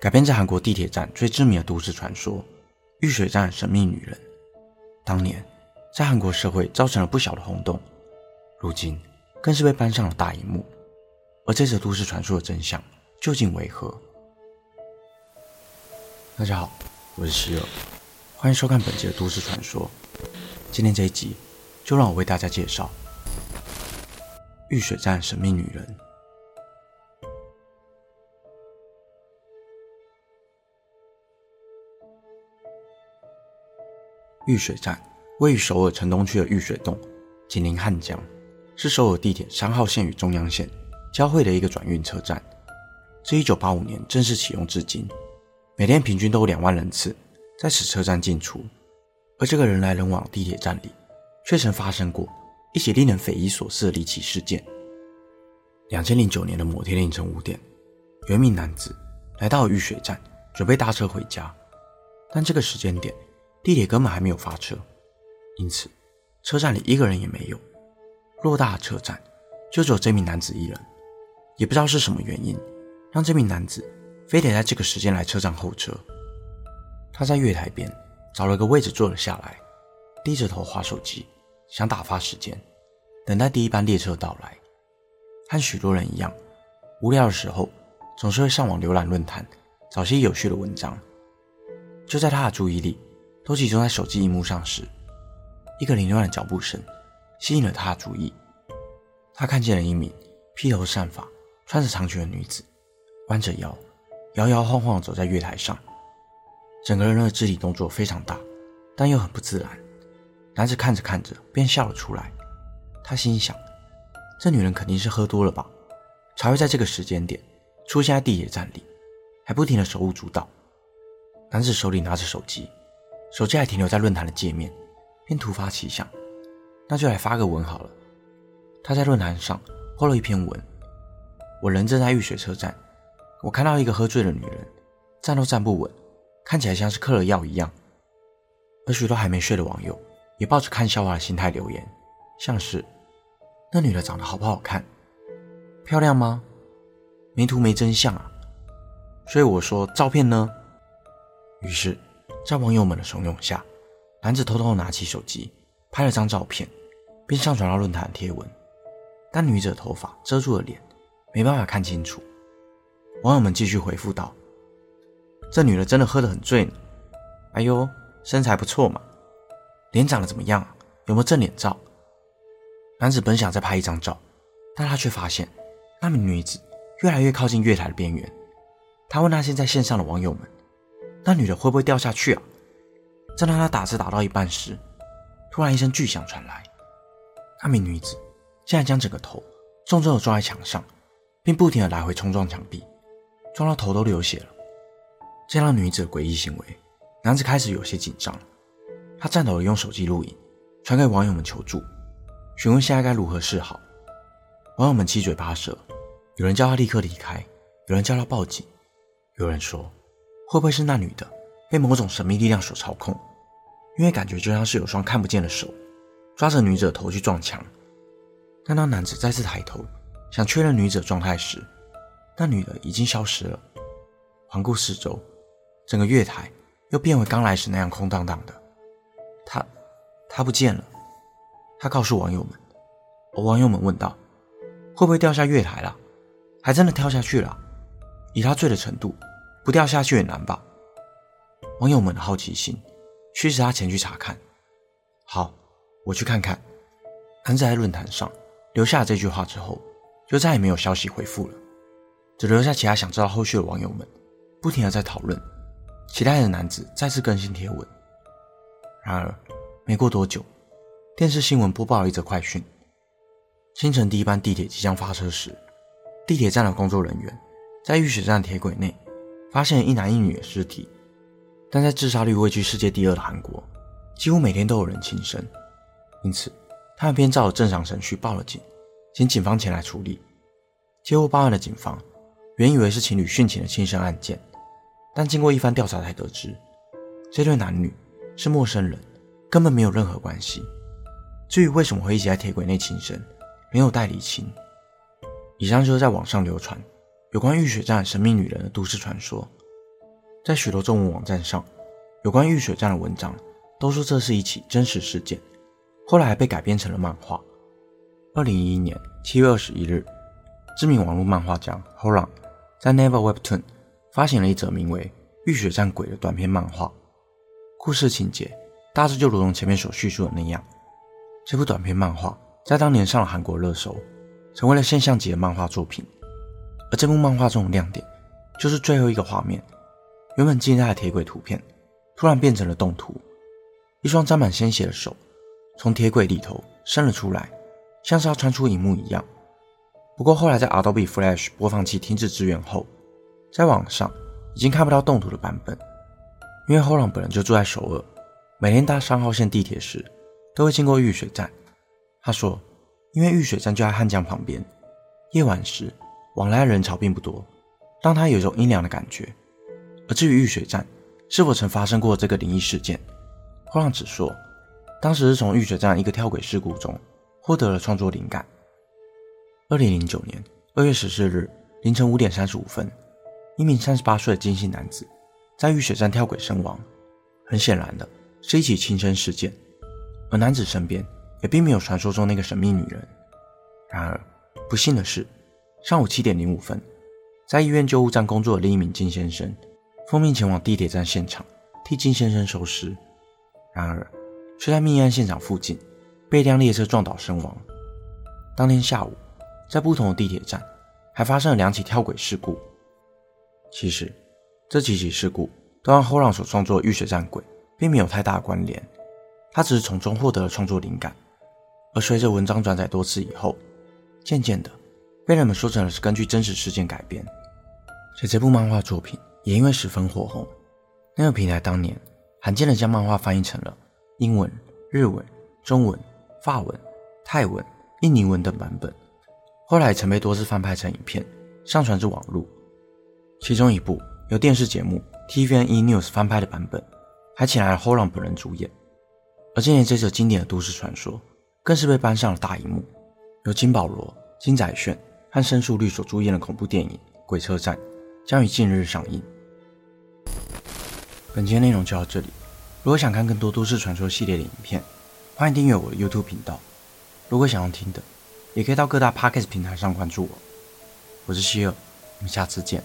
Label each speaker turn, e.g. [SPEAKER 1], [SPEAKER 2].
[SPEAKER 1] 改编自韩国地铁站最知名的都市传说——玉水站神秘女人，当年在韩国社会造成了不小的轰动，如今更是被搬上了大荧幕。而这则都市传说的真相究竟为何？大家好，我是希尔，欢迎收看本集的都市传说。今天这一集，就让我为大家介绍玉水站神秘女人。玉水站位于首尔城东区的玉水洞，紧邻汉江，是首尔地铁三号线与中央线交汇的一个转运车站。自1985年正式启用至今，每天平均都有两万人次在此车站进出。而这个人来人往地铁站里，却曾发生过一起令人匪夷所思的离奇事件。2009年的某天凌晨五点，有一名男子来到了玉水站，准备搭车回家，但这个时间点。地铁根本还没有发车，因此车站里一个人也没有。偌大的车站，就只有这名男子一人。也不知道是什么原因，让这名男子非得在这个时间来车站候车。他在月台边找了个位置坐了下来，低着头划手机，想打发时间，等待第一班列车到来。和许多人一样，无聊的时候总是会上网浏览论坛，找些有趣的文章。就在他的注意力。都集中在手机荧幕上时，一个凌乱的脚步声吸引了他的注意。他看见了一名披头散发、穿着长裙的女子，弯着腰，摇摇晃晃走在月台上，整个人的肢体动作非常大，但又很不自然。男子看着看着便笑了出来。他心想：这女人肯定是喝多了吧，才会在这个时间点出现在地铁站里，还不停的手舞足蹈。男子手里拿着手机。手机还停留在论坛的界面，便突发奇想，那就来发个文好了。他在论坛上 PO 了一篇文：我人正在玉水车站，我看到一个喝醉的女人，站都站不稳，看起来像是嗑了药一样。而许多还没睡的网友也抱着看笑话的心态留言，像是那女的长得好不好看？漂亮吗？没图没真相啊！所以我说照片呢？于是。在网友们的怂恿下，男子偷偷拿起手机拍了张照片，并上传到论坛贴文。但女子的头发遮住了脸，没办法看清楚。网友们继续回复道：“这女的真的喝得很醉呢。哎呦，身材不错嘛，脸长得怎么样？有没有正脸照？”男子本想再拍一张照，但他却发现那名女子越来越靠近月台的边缘。他问那些在线上的网友们。那女的会不会掉下去啊？正当他打字打到一半时，突然一声巨响传来，那名女子竟然将整个头重重的撞在墙上，并不停的来回冲撞墙壁，撞到头都流血了。见到女子的诡异行为，男子开始有些紧张，他颤抖的用手机录影，传给网友们求助，询问现在该如何是好。网友们七嘴八舌，有人叫他立刻离开，有人叫他报警，有人说。会不会是那女的被某种神秘力量所操控？因为感觉就像是有双看不见的手抓着女子的头去撞墙。但当男子再次抬头想确认女子的状态时，那女的已经消失了。环顾四周，整个月台又变为刚来时那样空荡荡的。她，她不见了。他告诉网友们，而网友们问道：“会不会掉下月台了？”还真的跳下去了。以他醉的程度。不掉下去也难吧？网友们的好奇心驱使他前去查看。好，我去看看。男子在论坛上留下了这句话之后，就再也没有消息回复了。只留下其他想知道后续的网友们不停的在讨论，期待的男子再次更新贴文。然而，没过多久，电视新闻播报了一则快讯：清晨第一班地铁即将发车时，地铁站的工作人员在浴水站铁轨内发现一男一女的尸体。但在自杀率位居世界第二的韩国，几乎每天都有人轻生，因此他们便照着正常程序报了警，请警方前来处理。接获报案的警方原以为是情侣殉情的轻生案件，但经过一番调查才得知，这对男女是陌生人，根本没有任何关系。至于为什么会一起在铁轨内轻生，没有待理清。以上就是在网上流传有关玉水战神秘女人的都市传说。在许多中文网站上，有关玉水战的文章都说这是一起真实事件，后来还被改编成了漫画。二零一一年七月二十一日，知名网络漫画家 Horan 在 Never Webtoon 发行了一则名为《玉水战鬼》的短篇漫画。故事情节大致就如同前面所叙述的那样。这部短篇漫画在当年上了韩国热搜，成为了现象级的漫画作品。而这部漫画中的亮点就是最后一个画面。原本静态的铁轨图片，突然变成了动图，一双沾满鲜血的手从铁轨里头伸了出来，像是要穿出荧幕一样。不过后来在 Adobe Flash 播放器停止支援后，在网上已经看不到动图的版本。因为后浪本人就住在首尔，每天搭三号线地铁时都会经过玉水站。他说，因为玉水站就在汉江旁边，夜晚时往来人潮并不多，让他有一种阴凉的感觉。而至于玉水站是否曾发生过这个灵异事件，后浪只说，当时是从玉水站一个跳轨事故中获得了创作灵感。二零零九年二月十四日凌晨五点三十五分，一名三十八岁的金姓男子在玉水站跳轨身亡，很显然的是一起轻生事件，而男子身边也并没有传说中那个神秘女人。然而不幸的是，上午七点零五分，在医院救护站工作的另一名金先生。奉命前往地铁站现场替金先生收尸，然而却在命案现场附近被一辆列车撞倒身亡。当天下午，在不同的地铁站还发生了两起跳轨事故。其实，这几起事故都让后浪所创作的玉水站鬼并没有太大的关联，他只是从中获得了创作灵感。而随着文章转载多次以后，渐渐的被人们说成了是根据真实事件改编。且这部漫画作品。也因为十分火红，那个平台当年罕见的将漫画翻译成了英文、日文、中文、法文、泰文、印尼文等版本，后来曾被多次翻拍成影片，上传至网络。其中一部由电视节目 TVN E News 翻拍的版本，还请来了 Horan 本人主演。而今年这则经典的都市传说，更是被搬上了大荧幕，由金保罗、金宰炫和申树律所主演的恐怖电影《鬼车站》将于近日上映。本期的内容就到这里。如果想看更多都市传说系列的影片，欢迎订阅我的 YouTube 频道。如果想要听的，也可以到各大 Podcast 平台上关注我。我是希尔，我们下次见。